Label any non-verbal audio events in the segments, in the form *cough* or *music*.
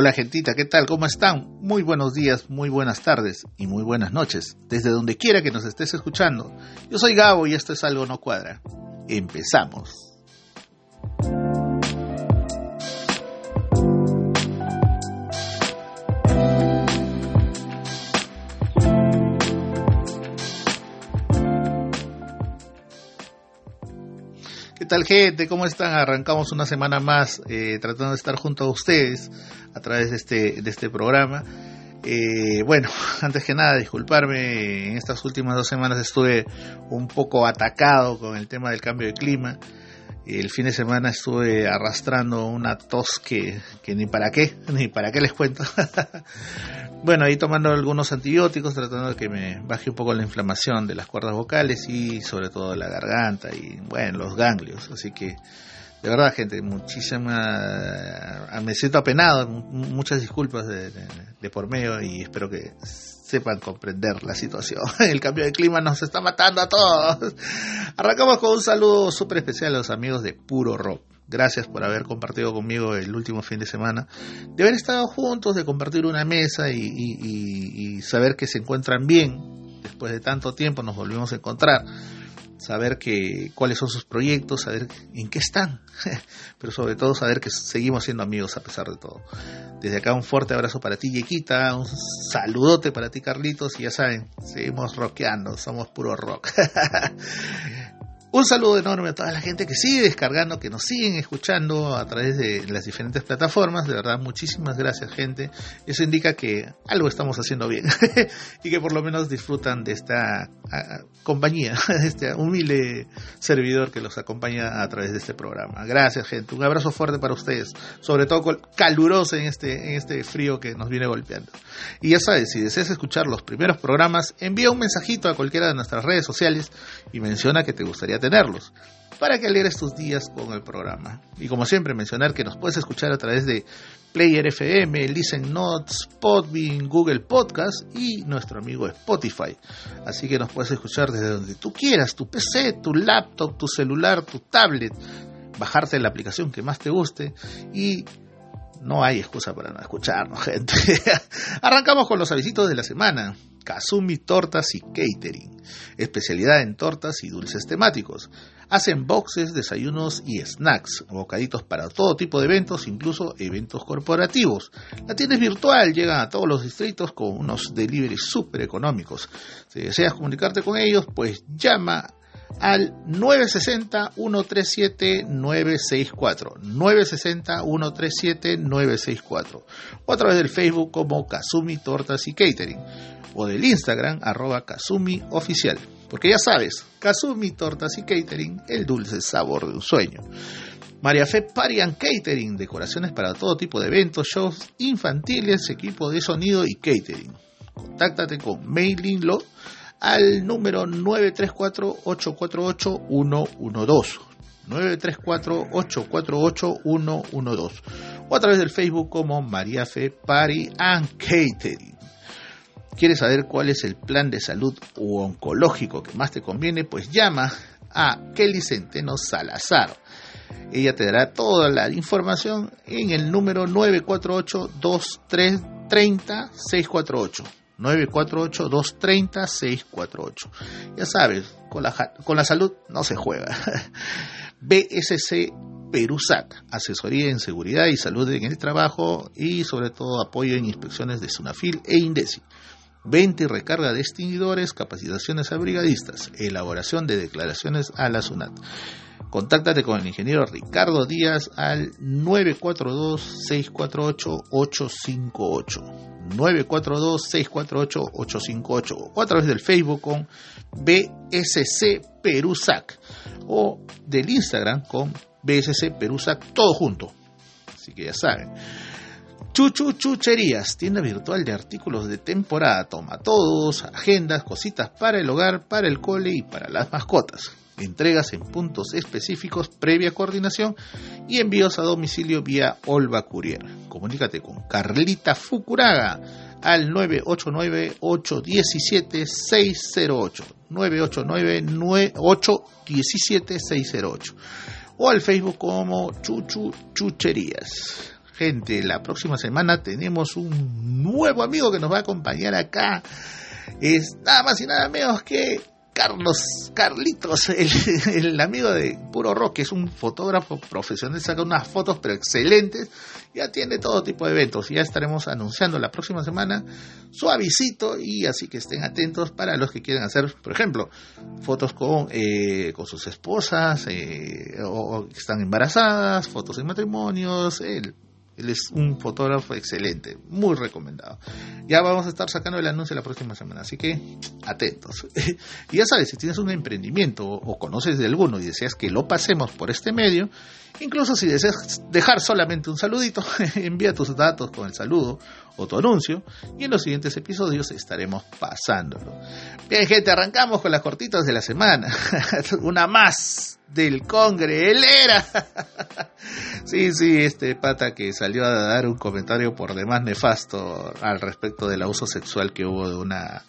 Hola gentita, ¿qué tal? ¿Cómo están? Muy buenos días, muy buenas tardes y muy buenas noches, desde donde quiera que nos estés escuchando. Yo soy Gabo y esto es Algo No Cuadra. Empezamos. Tal gente? ¿Cómo están? Arrancamos una semana más eh, tratando de estar junto a ustedes a través de este, de este programa. Eh, bueno, *laughs* antes que nada, disculparme, en estas últimas dos semanas estuve un poco atacado con el tema del cambio de clima. El fin de semana estuve arrastrando una tos que, que ni para qué, *laughs* ni para qué les cuento. *laughs* Bueno, ahí tomando algunos antibióticos, tratando de que me baje un poco la inflamación de las cuerdas vocales y sobre todo de la garganta y, bueno, los ganglios. Así que, de verdad, gente, muchísima. Me siento apenado, muchas disculpas de, por medio y espero que sepan comprender la situación. *laughs* El cambio de clima nos está matando a todos. Arrancamos con un saludo súper especial a los amigos de Puro Rock. Gracias por haber compartido conmigo el último fin de semana, de haber estado juntos, de compartir una mesa y, saber que se encuentran bien. Después de tanto tiempo nos volvimos a encontrar saber que cuáles son sus proyectos, saber en qué están, *laughs* pero sobre todo saber que seguimos siendo amigos a pesar de todo. Desde acá un fuerte abrazo para ti, Yequita, un saludote para ti, Carlitos, y ya saben, seguimos rockeando, somos puro rock. *laughs* Un saludo enorme a toda la gente que sigue descargando, que nos siguen escuchando a través de las diferentes plataformas. De verdad, muchísimas gracias, gente. Eso indica que algo estamos haciendo bien *laughs* y que por lo menos disfrutan de esta compañía, *laughs* de este humilde servidor que los acompaña a través de este programa. Gracias, gente. Un abrazo fuerte para ustedes, sobre todo caluroso en este, en este frío que nos viene golpeando. Y ya sabes, si deseas escuchar los primeros programas, envía un mensajito a cualquiera de nuestras redes sociales y menciona que te gustaría tenerlos, para que alegres tus días con el programa. Y como siempre, mencionar que nos puedes escuchar a través de Player FM, Listen Notes, Podbean, Google Podcast y nuestro amigo Spotify. Así que nos puedes escuchar desde donde tú quieras, tu PC, tu laptop, tu celular, tu tablet, bajarte la aplicación que más te guste y no hay excusa para no escucharnos, *laughs* gente. Arrancamos con los avisitos de la semana. Kazumi Tortas y Catering, especialidad en tortas y dulces temáticos. Hacen boxes, desayunos y snacks, bocaditos para todo tipo de eventos, incluso eventos corporativos. La tienda virtual, llegan a todos los distritos con unos deliveries súper económicos. Si deseas comunicarte con ellos, pues llama al 960-137-964. 960-137-964. O a través del Facebook como Kazumi Tortas y Catering. O del Instagram arroba Kazumi Oficial. Porque ya sabes, Kazumi Tortas y Catering, el dulce sabor de un sueño. María Fe Parian Catering, decoraciones para todo tipo de eventos, shows infantiles, equipo de sonido y catering. Contáctate con Mailing Lo al número 934-848-112. 934-848-112 o a través del Facebook como María Fe Party and Catering. ¿Quieres saber cuál es el plan de salud o oncológico que más te conviene? Pues llama a Kelly Centeno Salazar. Ella te dará toda la información en el número 948 2330 648 948-230-648. Ya sabes, con la, con la salud no se juega. *laughs* BSC Perusac, asesoría en seguridad y salud en el trabajo y sobre todo apoyo en inspecciones de Sunafil e Indesi. Venta y recarga de extinguidores, capacitaciones a brigadistas, elaboración de declaraciones a la SUNAT. Contáctate con el ingeniero Ricardo Díaz al 942-648-858. 942-648-858 o a través del Facebook con BSC Perusac o del Instagram con BSC Perusac, todo junto. Así que ya saben. Chuchu Chucherías, tienda virtual de artículos de temporada, toma todos, agendas, cositas para el hogar, para el cole y para las mascotas entregas en puntos específicos previa coordinación y envíos a domicilio vía Olva Courier. Comunícate con Carlita Fukuraga al 989-817-608. 989-817-608. O al Facebook como Chuchu Chucherías. Gente, la próxima semana tenemos un nuevo amigo que nos va a acompañar acá. Es nada más y nada menos que Carlos Carlitos, *laughs* el, amigo de Puro Rock, que es un fotógrafo profesional, saca unas fotos pero excelentes, ya tiene todo tipo de eventos, ya estaremos anunciando la próxima semana su avisito y así que estén atentos para los que quieren hacer, por ejemplo, fotos con, eh, con sus esposas eh, o, que están embarazadas, fotos en matrimonios, él es un fotógrafo excelente, muy recomendado. Ya vamos a estar sacando el anuncio la próxima semana, así que atentos. *laughs* y ya sabes, si tienes un emprendimiento o conoces de alguno y deseas que lo pasemos por este medio, incluso si deseas dejar solamente un saludito, *laughs* envía tus datos con el saludo o tu anuncio y en los siguientes episodios estaremos pasándolo. Bien gente, arrancamos con las cortitas de la semana. *laughs* Una más del Congre, él era. *laughs* sí, sí, este pata que salió a dar un comentario por demás nefasto al respecto del abuso sexual que hubo de una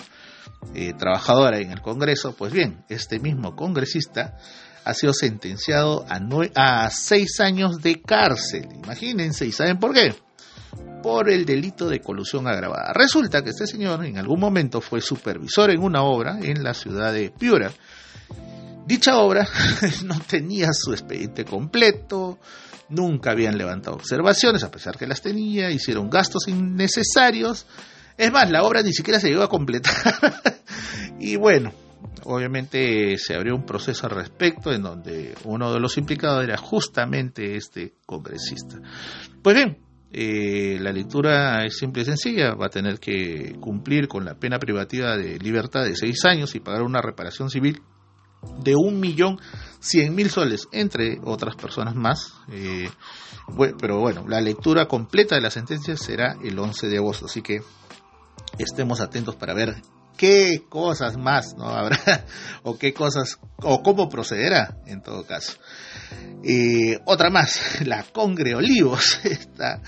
eh, trabajadora en el Congreso. Pues bien, este mismo congresista ha sido sentenciado a, a seis años de cárcel. Imagínense, ¿y saben por qué? Por el delito de colusión agravada. Resulta que este señor en algún momento fue supervisor en una obra en la ciudad de Piura Dicha obra *laughs* no tenía su expediente completo, nunca habían levantado observaciones, a pesar que las tenía, hicieron gastos innecesarios. Es más, la obra ni siquiera se llegó a completar. *laughs* y bueno, obviamente se abrió un proceso al respecto en donde uno de los implicados era justamente este congresista. Pues bien, eh, la lectura es simple y sencilla, va a tener que cumplir con la pena privativa de libertad de seis años y pagar una reparación civil de un millón cien mil soles, entre otras personas más. Eh, pero bueno, la lectura completa de la sentencia será el 11 de agosto, así que estemos atentos para ver qué cosas más no *laughs* habrá o qué cosas o cómo procederá en todo caso. Eh, otra más, la Congre Olivos, *laughs* esta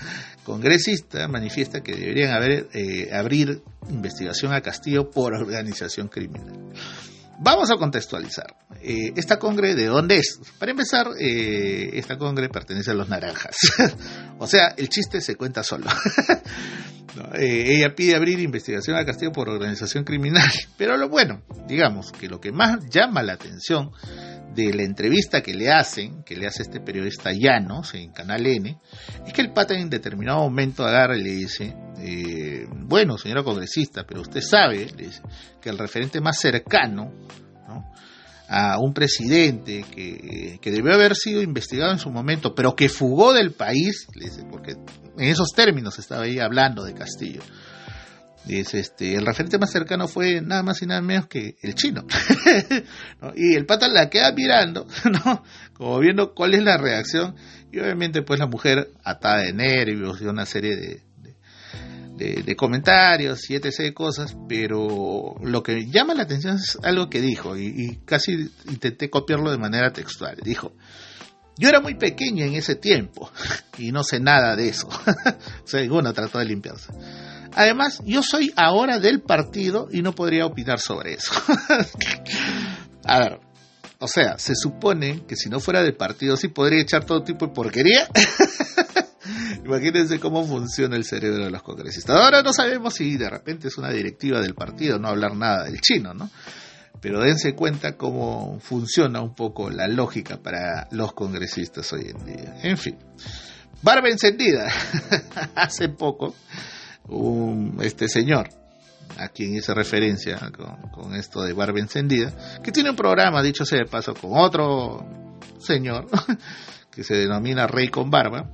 congresista manifiesta que deberían haber, eh, abrir investigación a Castillo por organización criminal. Vamos a contextualizar. Eh, esta congre, ¿de dónde es? Para empezar, eh, esta congre pertenece a los naranjas. *laughs* o sea, el chiste se cuenta solo. *laughs* Eh, ella pide abrir investigación a Castillo por organización criminal. *laughs* Pero lo bueno, digamos que lo que más llama la atención de la entrevista que le hacen, que le hace este periodista Llanos en Canal N, es que el pata en determinado momento agarra y le dice, eh, bueno, señora congresista, pero usted sabe que el referente más cercano a un presidente que, que, debió haber sido investigado en su momento, pero que fugó del país, porque en esos términos estaba ahí hablando de Castillo este, el referente más cercano fue nada más y nada menos que el chino. *laughs* Y el pata la queda mirando, *laughs* ¿no? Como viendo cuál es la reacción. Y obviamente pues la mujer atada de nervios y una serie de, de, comentarios y etc. cosas, pero lo que llama la atención es algo que dijo y, y casi intenté copiarlo de manera textual. Dijo, yo era muy pequeño en ese tiempo *laughs* y no sé nada de eso. *laughs* uno trató de limpiarse. Además, yo soy ahora del partido y no podría opinar sobre eso. *laughs* A ver, o sea, se supone que si no fuera del partido sí podría echar todo tipo de porquería. Imagínense cómo funciona el cerebro de los congresistas. Ahora no sabemos si de repente es una directiva del partido no hablar nada del chino, ¿no? Pero dense cuenta cómo funciona un poco la lógica para los congresistas hoy en día. En fin, barba encendida. *laughs* Hace poco un, este señor, a quien hice referencia con, esto de barba encendida, que tiene un programa, dicho sea de paso, con otro señor, *laughs* que se denomina Rey con Barba,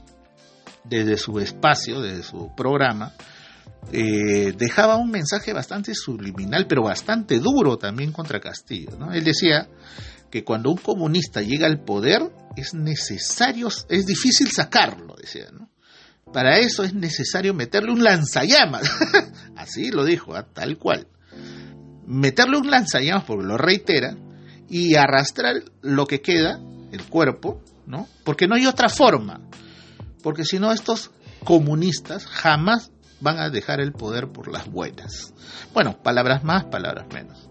desde su espacio, desde su programa, eh, dejaba un mensaje bastante subliminal, pero bastante duro también contra Castillo. ¿no? Él decía que cuando un comunista llega al poder es necesario, es difícil sacarlo, decía, ¿no? Para eso es necesario meterle un lanzallamas. *laughs* Así lo dijo, ¿ah? tal cual. Meterle un lanzallamas, porque lo reitera, y arrastrar lo que queda, el cuerpo, ¿no? Porque no hay otra forma. Porque si no, estos comunistas jamás van a dejar el poder por las buenas. Bueno, palabras más, palabras menos.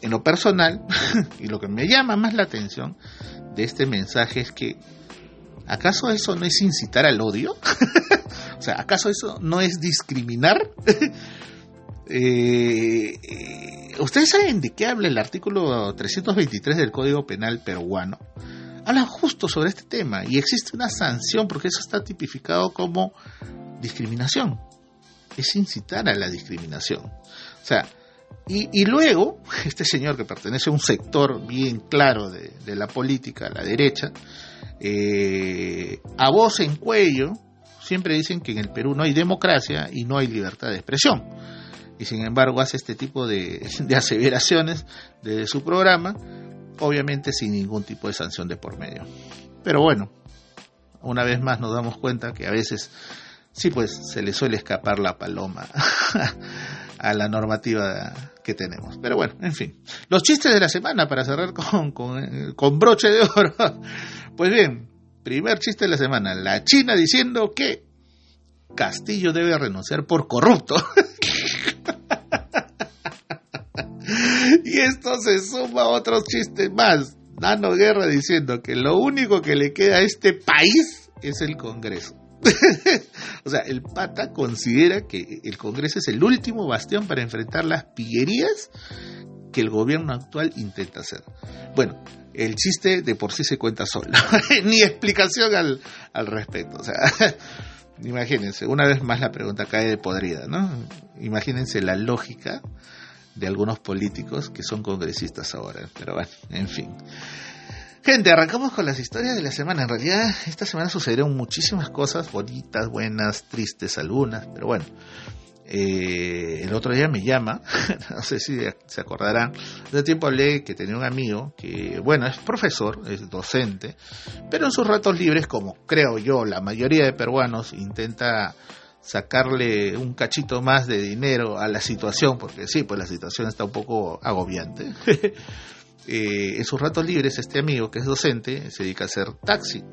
En lo personal, *laughs* y lo que me llama más la atención de este mensaje es que ¿Acaso eso no es incitar al odio? *laughs* o sea, ¿acaso eso no es discriminar? *laughs* Eh, eh, ¿Ustedes saben de qué habla el artículo 323 del Código Penal peruano? Habla justo sobre este tema y existe una sanción porque eso está tipificado como discriminación. Es incitar a la discriminación. O sea, y, luego, *laughs* este señor que pertenece a un sector bien claro de, la política, la derecha, eh, a voz en cuello, siempre dicen que en el Perú no hay democracia y no hay libertad de expresión. Y sin embargo hace este tipo de, *laughs* de aseveraciones de su programa, obviamente sin ningún tipo de sanción de por medio. Pero bueno, una vez más nos damos cuenta que a veces sí pues se le suele escapar la paloma *laughs* a la normativa que tenemos. Pero bueno, en fin. Los chistes de la semana para cerrar con, con, broche de oro. *laughs* Pues bien, primer chiste de la semana. La China diciendo que Castillo debe renunciar por corrupto. *laughs* esto se suma a otros chistes más. Nano Guerra diciendo que lo único que le queda a este país es el Congreso. *laughs* o sea, el pata considera que el Congreso es el último bastión para enfrentar las pillerías que el gobierno actual intenta hacer. Bueno, el chiste de por sí se cuenta solo, *laughs* ni explicación al, al respecto. O sea, *laughs* imagínense, una vez más la pregunta cae de podrida, ¿no? Imagínense la lógica de algunos políticos que son congresistas ahora. Pero bueno, en fin. Gente, arrancamos con las historias de la semana. En realidad, esta semana sucedieron muchísimas cosas, bonitas, buenas, tristes algunas, pero bueno. Eh, el otro día me llama, *laughs* no sé si se acordarán, hace tiempo hablé que tenía un amigo que, bueno, es profesor, es docente, pero en sus ratos libres, como creo yo, la mayoría de peruanos intenta sacarle un cachito más de dinero a la situación, porque sí, pues la situación está un poco agobiante. *laughs* Eh, en sus ratos libres, este amigo que es docente se dedica a hacer taxi.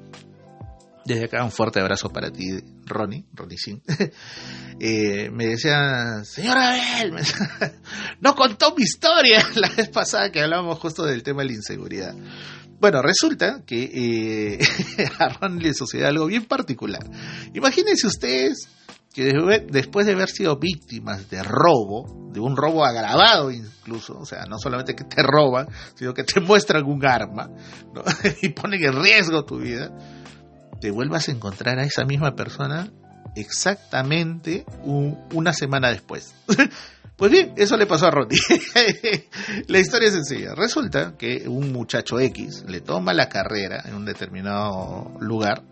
Desde acá un fuerte abrazo para ti, Ronnie, Ronnie Sin. *laughs* Eh, me decía, señora Abel, *laughs* no contó mi historia la vez pasada que hablábamos justo del tema de la inseguridad. Bueno, resulta que eh, *laughs* a Ronnie le sucede algo bien particular. Imagínense ustedes que después de haber sido víctimas de robo, de un robo agravado incluso, o sea, no solamente que te roban, sino que te *laughs* muestran un arma *laughs* y ponen en riesgo tu vida, te vuelvas a encontrar a esa misma persona exactamente una semana después. Pues bien, eso le pasó a Roddy. *laughs* la historia es sencilla. Resulta que un muchacho X le toma la carrera en un determinado lugar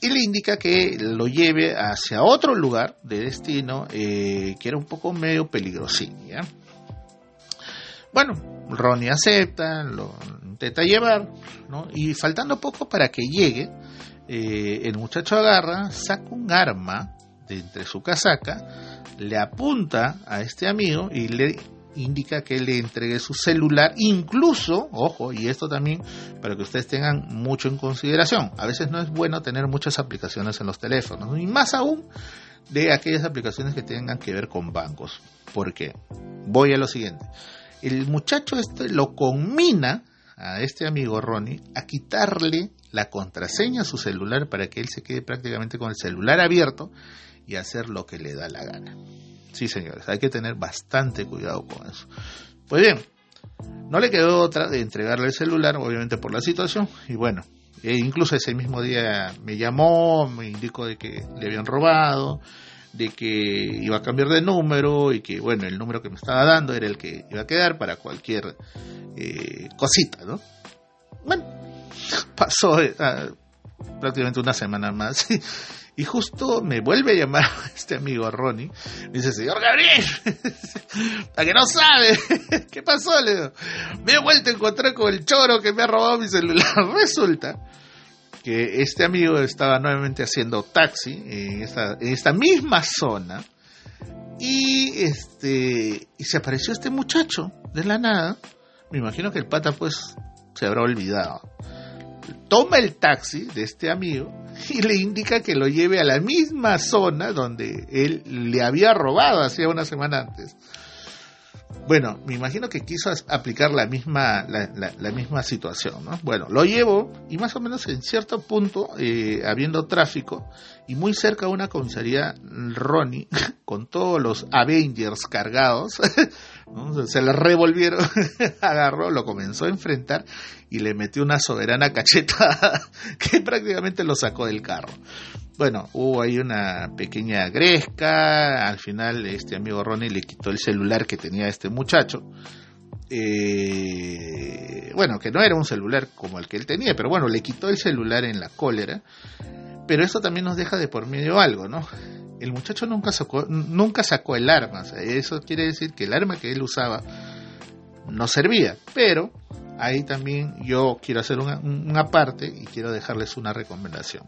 y le indica que lo lleve hacia otro lugar de destino eh, que era un poco medio peligrosín. Bueno, Ronnie acepta, lo intenta llevar, y faltando poco para que llegue, eh, el muchacho agarra, saca un arma de entre su casaca, le apunta a este amigo y le indica que le entregue su celular, incluso, ojo, y esto también para que ustedes tengan mucho en consideración, a veces no es bueno tener muchas aplicaciones en los teléfonos, y más aún de aquellas aplicaciones que tengan que ver con bancos. porque Voy a lo siguiente. El muchacho este lo conmina a este amigo Ronnie a quitarle la contraseña a su celular para que él se quede prácticamente con el celular abierto y hacer lo que le da la gana. Sí, señores, hay que tener bastante cuidado con eso. Pues bien, no le quedó otra de entregarle el celular, obviamente por la situación, y bueno, e incluso ese mismo día me llamó, me indicó de que le habían robado, de que iba a cambiar de número y que, bueno, el número que me estaba dando era el que iba a quedar para cualquier eh, cosita, ¿no? Bueno, *laughs* pasó eh, ah, prácticamente una semana más *laughs* Y justo me vuelve a llamar *laughs* este amigo Ronnie. Me dice, señor Gabriel, *laughs* ¿a que no sabe? *laughs* ¿Qué pasó? Le me he vuelto a encontrar con el choro que me ha robado mi celular. Resulta que este amigo estaba nuevamente haciendo taxi en esta, en esta misma zona. Y este y se apareció este muchacho de la nada. Me imagino que el pata pues se habrá olvidado toma el taxi de este amigo y le indica que lo lleve a la misma zona donde él le había robado hacía una semana antes. Bueno, me imagino que quiso aplicar la misma, la, misma situación, ¿no? Bueno, lo llevo y más o menos en cierto punto, eh, habiendo tráfico y muy cerca una comisaría, Ronnie, *laughs* con todos los Avengers cargados, *laughs* se le revolvieron, *laughs* agarró, lo comenzó a enfrentar y le metió una soberana cacheta que prácticamente lo sacó del carro. Bueno, hubo ahí una pequeña gresca, al final este amigo Ronnie le quitó el celular que tenía este muchacho. Eh, bueno, que no era un celular como el que él tenía, pero bueno, le quitó el celular en la cólera. Pero eso también nos deja de por medio algo, ¿no? El muchacho nunca sacó, nunca sacó el arma, eso quiere decir que el arma que él usaba no servía, pero ahí también yo quiero hacer una, una parte y quiero dejarles una recomendación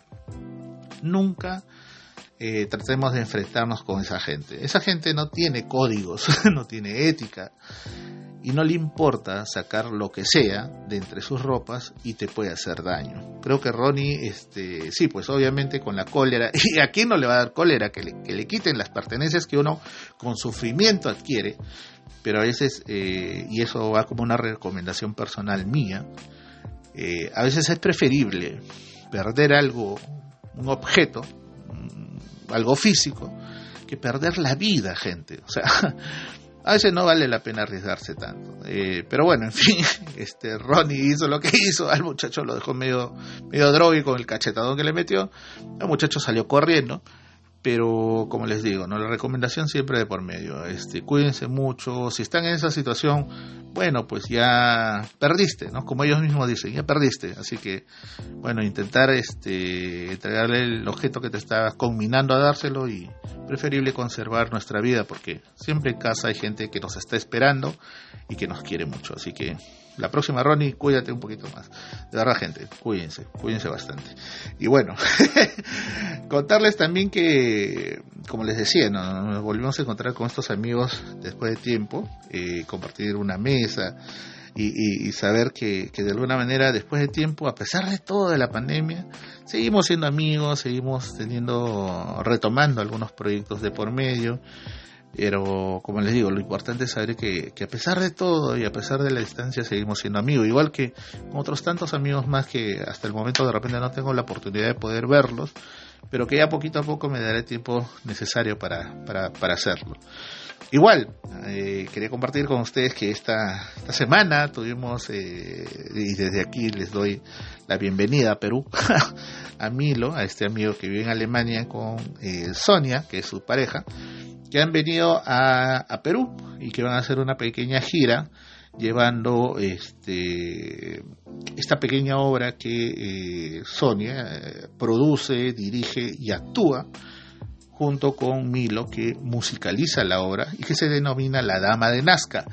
nunca eh, tratemos de enfrentarnos con esa gente. Esa gente no tiene códigos, *laughs* no tiene ética y no le importa sacar lo que sea de entre sus ropas y te puede hacer daño. Creo que Ronnie, este, sí, pues obviamente con la cólera, *laughs* y a quién no le va a dar cólera que le, que le quiten las pertenencias que uno con sufrimiento adquiere, pero a veces, eh, y eso va como una recomendación personal mía, eh, a veces es preferible perder algo un objeto, algo físico, que perder la vida, gente. O sea, *laughs* a veces no vale la pena arriesgarse tanto. Eh, pero bueno, en fin, *laughs* este Ronnie hizo lo que hizo, al muchacho lo dejó medio, medio drogue con el cachetadón que le metió, el muchacho salió corriendo pero como les digo, no la recomendación siempre de por medio, este, cuídense mucho, si están en esa situación, bueno, pues ya perdiste, ¿no? Como ellos mismos dicen, ya perdiste, así que bueno, intentar este entregarle el objeto que te está combinando a dárselo y preferible conservar nuestra vida porque siempre en casa hay gente que nos está esperando y que nos quiere mucho, así que la próxima, Ronnie, cuídate un poquito más. De verdad, gente, cuídense, cuídense bastante. Y bueno, *laughs* contarles también que, como les decía, nos volvimos a encontrar con estos amigos después de tiempo, eh, compartir una mesa. Y, saber que, que, de alguna manera después de tiempo, a pesar de todo de la pandemia, seguimos siendo amigos, seguimos teniendo, retomando algunos proyectos de por medio pero, como les digo, lo importante es saber que, a pesar de todo y a pesar de la distancia seguimos siendo amigos, igual que otros tantos amigos más que hasta el momento de repente no tengo la oportunidad de poder verlos, pero que ya poquito a poco me daré tiempo necesario para, para, para hacerlo. Igual, eh, quería compartir con ustedes que esta, esta semana tuvimos, eh, y desde aquí les doy la bienvenida a Perú, *laughs* a Milo, a este amigo que vive en Alemania con eh, Sonia, que es su pareja, que han venido a, Perú y que van a hacer una pequeña gira llevando este, esta pequeña obra que eh, Sonia eh, produce, dirige y actúa junto con Milo que musicaliza la obra y que se denomina La Dama de Nazca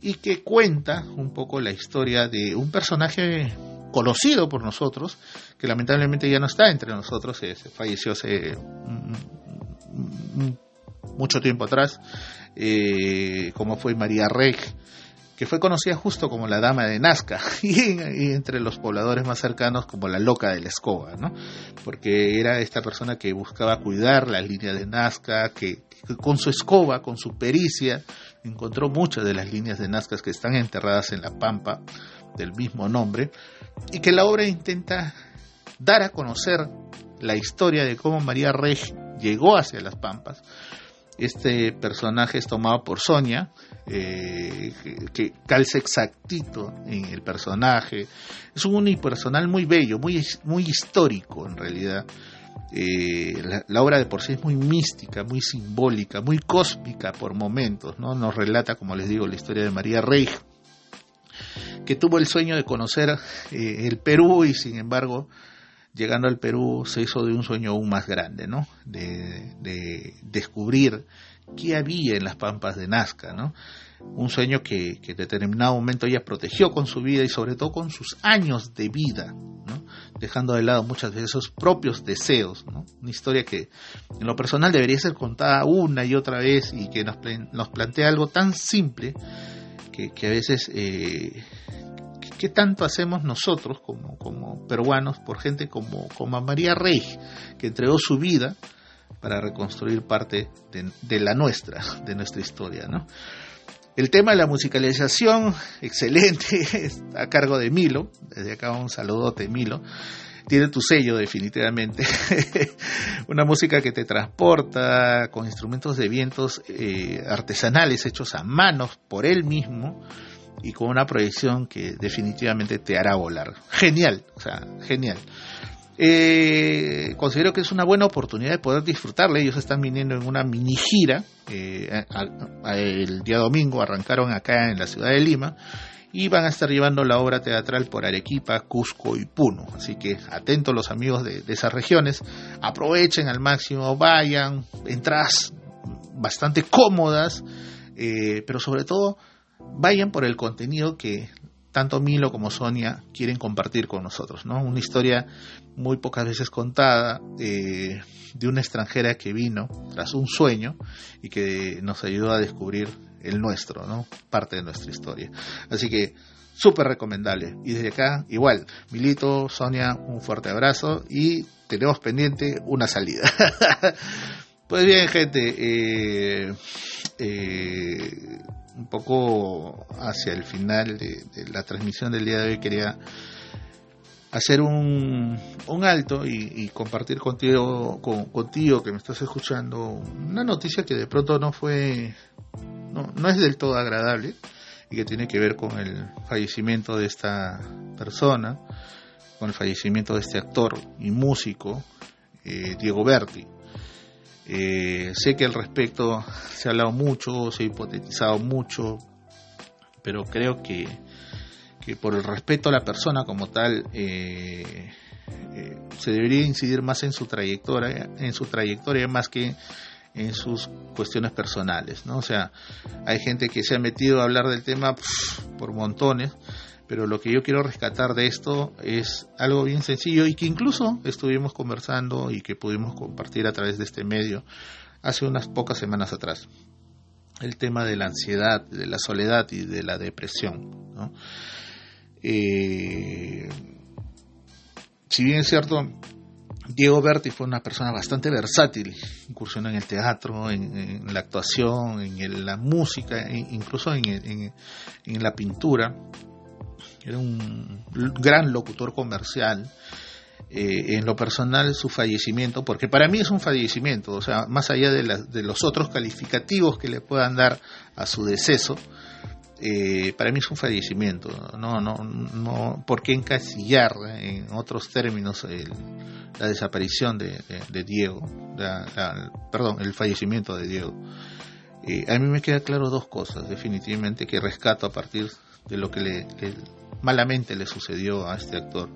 y que cuenta un poco la historia de un personaje conocido por nosotros que lamentablemente ya no está entre nosotros, se, falleció hace mucho tiempo atrás, eh, como fue María Rey, que fue conocida justo como la dama de Nazca *laughs* y, entre los pobladores más cercanos como la loca de la escoba, ¿no? Porque era esta persona que buscaba cuidar las líneas de Nazca, que, con su escoba, con su pericia, encontró muchas de las líneas de Nazca que están enterradas en la pampa del mismo nombre y que la obra intenta dar a conocer la historia de cómo María Rey llegó hacia las pampas, este personaje es tomado por Sonia, eh, que, calza exactito en el personaje. Es un unipersonal muy bello, muy, muy histórico en realidad. Eh, la, obra de por sí es muy mística, muy simbólica, muy cósmica por momentos, ¿no? Nos relata, como les digo, la historia de María Rey, que tuvo el sueño de conocer eh, el Perú y sin embargo llegando al Perú se hizo de un sueño aún más grande, ¿no? De, descubrir qué había en las pampas de Nazca, ¿no? Un sueño que, que, en determinado momento ella protegió con su vida y sobre todo con sus años de vida, ¿no? Dejando de lado muchas veces sus propios deseos, ¿no? Una historia que en lo personal debería ser contada una y otra vez y que nos, nos plantea algo tan simple que, que a veces eh, ¿Qué tanto hacemos nosotros como, peruanos por gente como, como María Rey, que entregó su vida para reconstruir parte de, la nuestra, de nuestra historia? El tema de la musicalización, excelente, *laughs* a cargo de Milo. Desde acá un saludote, Milo. Tiene tu sello definitivamente. *laughs* Una música que te transporta con instrumentos de vientos eh, artesanales hechos a manos por él mismo y con una proyección que definitivamente te hará volar. Genial, o sea, genial. Eh, considero que es una buena oportunidad de poder disfrutarle. Ellos están viniendo en una mini gira. Eh, el día domingo arrancaron acá en la ciudad de Lima y van a estar llevando la obra teatral por Arequipa, Cusco y Puno. Así que atentos los amigos de, esas regiones, aprovechen al máximo, vayan, entradas bastante cómodas, eh, pero sobre todo vayan por el contenido que tanto Milo como Sonia quieren compartir con nosotros, ¿no? Una historia muy pocas veces contada eh, de una extranjera que vino tras un sueño y que nos ayudó a descubrir el nuestro, ¿no? Parte de nuestra historia. Así que súper recomendable. Y desde acá, igual, Milito, Sonia, un fuerte abrazo y tenemos pendiente una salida. *laughs* pues bien, gente, eh, eh, un poco hacia el final de, la transmisión del día de hoy quería hacer un, un alto y, compartir contigo, contigo que me estás escuchando una noticia que de pronto no fue, no, no es del todo agradable y que tiene que ver con el fallecimiento de esta persona, con el fallecimiento de este actor y músico, eh, Diego Berti. Eh, sé que al respecto se ha hablado mucho, se ha hipotetizado mucho, pero creo que, que por el respeto a la persona como tal, eh, eh, se debería incidir más en su trayectoria, en su trayectoria más que en sus cuestiones personales, ¿no? O sea, hay gente que se ha metido a hablar del tema por montones, pero lo que yo quiero rescatar de esto es algo bien sencillo y que incluso estuvimos conversando y que pudimos compartir a través de este medio hace unas pocas semanas atrás. El tema de la ansiedad, de la soledad y de la depresión. Eh, si bien es cierto, Diego Berti fue una persona bastante versátil, incursionó en el teatro, en, la actuación, en la música, e incluso en, la pintura era un gran locutor comercial. Eh, en lo personal su fallecimiento, porque para mí es un fallecimiento, o sea, más allá de, de los otros calificativos que le puedan dar a su deceso, eh, para mí es un fallecimiento, no, no, no, ¿por qué encasillar en otros términos la desaparición de, Diego, perdón, el fallecimiento de Diego? Eh, a mí me queda claro dos cosas, definitivamente, que rescato a partir de lo que le, malamente le sucedió a este actor.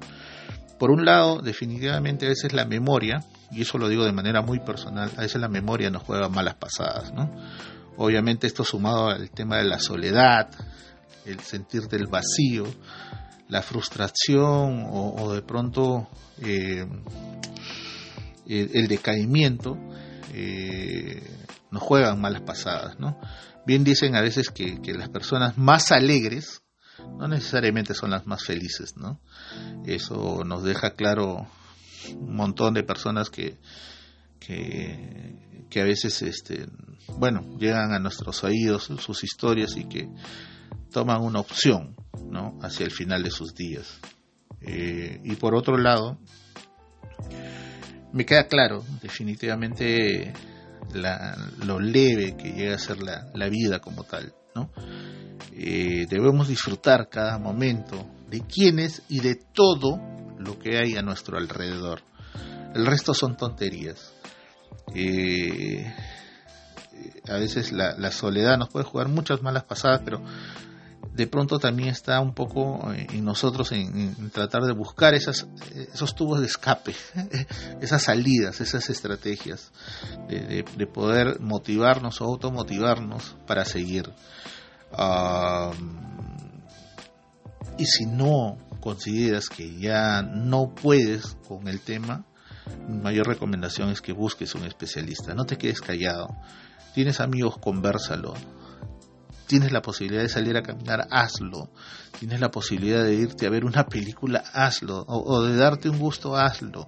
Por un lado, definitivamente a veces la memoria, y eso lo digo de manera muy personal, a veces la memoria nos juega malas pasadas, ¿no? Obviamente esto sumado al tema de la soledad, el sentir del vacío, la frustración o, de pronto eh, el, decaimiento, eh, nos juegan malas pasadas, ¿no? Bien dicen a veces que, las personas más alegres no necesariamente son las más felices, ¿no? Eso nos deja claro un montón de personas que, que, a veces, este, bueno, llegan a nuestros oídos sus historias y que toman una opción, ¿no? Hacia el final de sus días. Eh, y por otro lado, me queda claro, definitivamente lo leve que llega a ser la, vida como tal. ¿no? Eh, debemos disfrutar cada momento de quienes y de todo lo que hay a nuestro alrededor. El resto son tonterías. Eh, a veces la, soledad nos puede jugar muchas malas pasadas, pero de pronto también está un poco eh, en nosotros en, tratar de buscar esas, esos tubos de escape, *laughs* esas salidas, esas estrategias de, poder motivarnos o automotivarnos para seguir. Y si no consideras que ya no puedes con el tema, mi mayor recomendación es que busques un especialista, no te quedes callado. Tienes amigos, conversalo tienes la posibilidad de salir a caminar, hazlo. Tienes la posibilidad de irte a ver una película, hazlo. O, de darte un gusto, hazlo.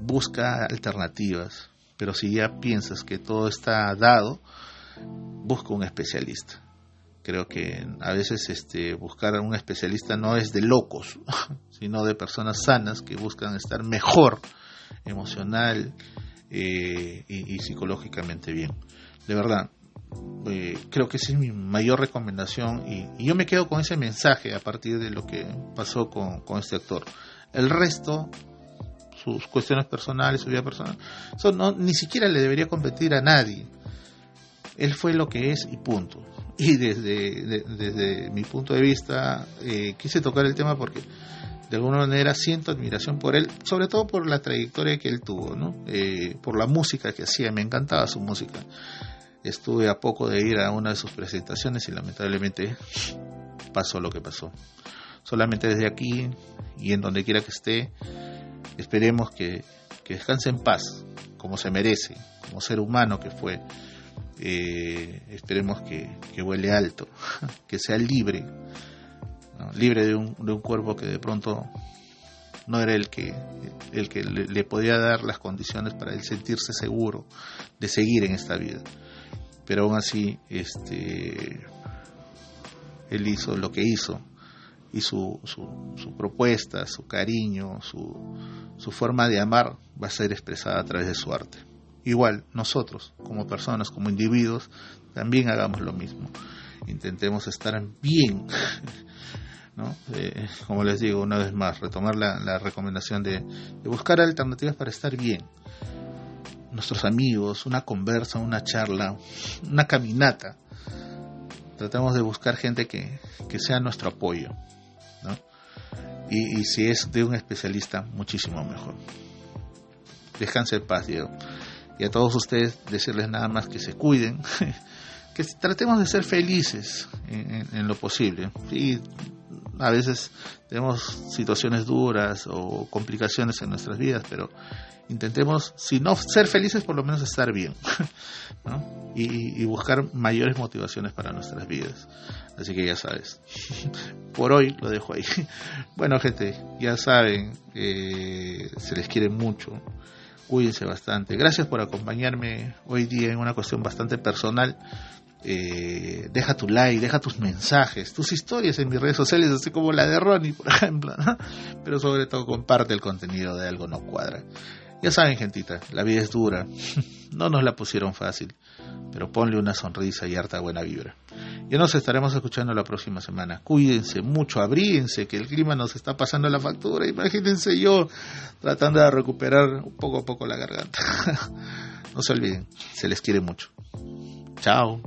Busca alternativas. Pero si ya piensas que todo está dado, busca un especialista. Creo que a veces este, buscar a un especialista no es de locos, *laughs* sino de personas sanas que buscan estar mejor emocional eh, y, psicológicamente bien. De verdad, eh, creo que esa es mi mayor recomendación y, yo me quedo con ese mensaje a partir de lo que pasó con, con este actor. El resto sus cuestiones personales, su vida personal. Eso no, ni siquiera le debería competir a nadie. Él fue lo que es y punto. Y desde, desde mi punto de vista eh, quise tocar el tema porque de alguna manera siento admiración por él, sobre todo por la trayectoria que él tuvo, ¿no? Eh, por la música que hacía, me encantaba su música. Estuve a poco de ir a una de sus presentaciones y lamentablemente pasó lo que pasó. Solamente desde aquí y en donde quiera que esté, Esperemos que, descanse en paz, como se merece, como ser humano que fue. Eh, esperemos que, que vuele alto, *laughs* que sea libre, libre de un, de un cuerpo que de pronto no era el que, el que le, podía dar las condiciones para él sentirse seguro de seguir en esta vida. Pero aún así, este, él hizo lo que hizo y su, su, propuesta, su cariño, su, su forma de amar va a ser expresada a través de su arte. Igual, nosotros, como personas, como individuos, también hagamos lo mismo. Intentemos estar bien. *laughs* ¿no? Eh, como les digo, una vez más, retomar la, la recomendación de, buscar alternativas para estar bien. Nuestros amigos, una conversa, una charla, una caminata. Tratemos de buscar gente que, que sea nuestro apoyo, y, si es de un especialista, muchísimo mejor. Descanse en paz, Diego. Y a todos ustedes decirles nada más que se cuiden, *laughs* que tratemos de ser felices en, lo posible. Y a veces tenemos situaciones duras o complicaciones en nuestras vidas, pero intentemos, si no ser felices, por lo menos estar bien *laughs* y, buscar mayores motivaciones para nuestras vidas. Así que ya sabes, *laughs* por hoy lo dejo ahí. Bueno, gente, ya saben, eh, se les quiere mucho, cuídense bastante. Gracias por acompañarme hoy día en una cuestión bastante personal. Eh, deja tu like, deja tus mensajes, tus historias en mis redes sociales, así como la de Ronnie, por *laughs* ejemplo, pero sobre todo comparte el contenido de Algo No Cuadra. Ya saben, gentita, la vida es dura. *laughs* No nos la pusieron fácil, pero ponle una sonrisa y harta buena vibra. Ya nos estaremos escuchando la próxima semana. Cuídense mucho, abríense, que el clima nos está pasando la factura. Imagínense yo tratando de recuperar poco a poco la garganta. *laughs* No se olviden, se les quiere mucho. Chao.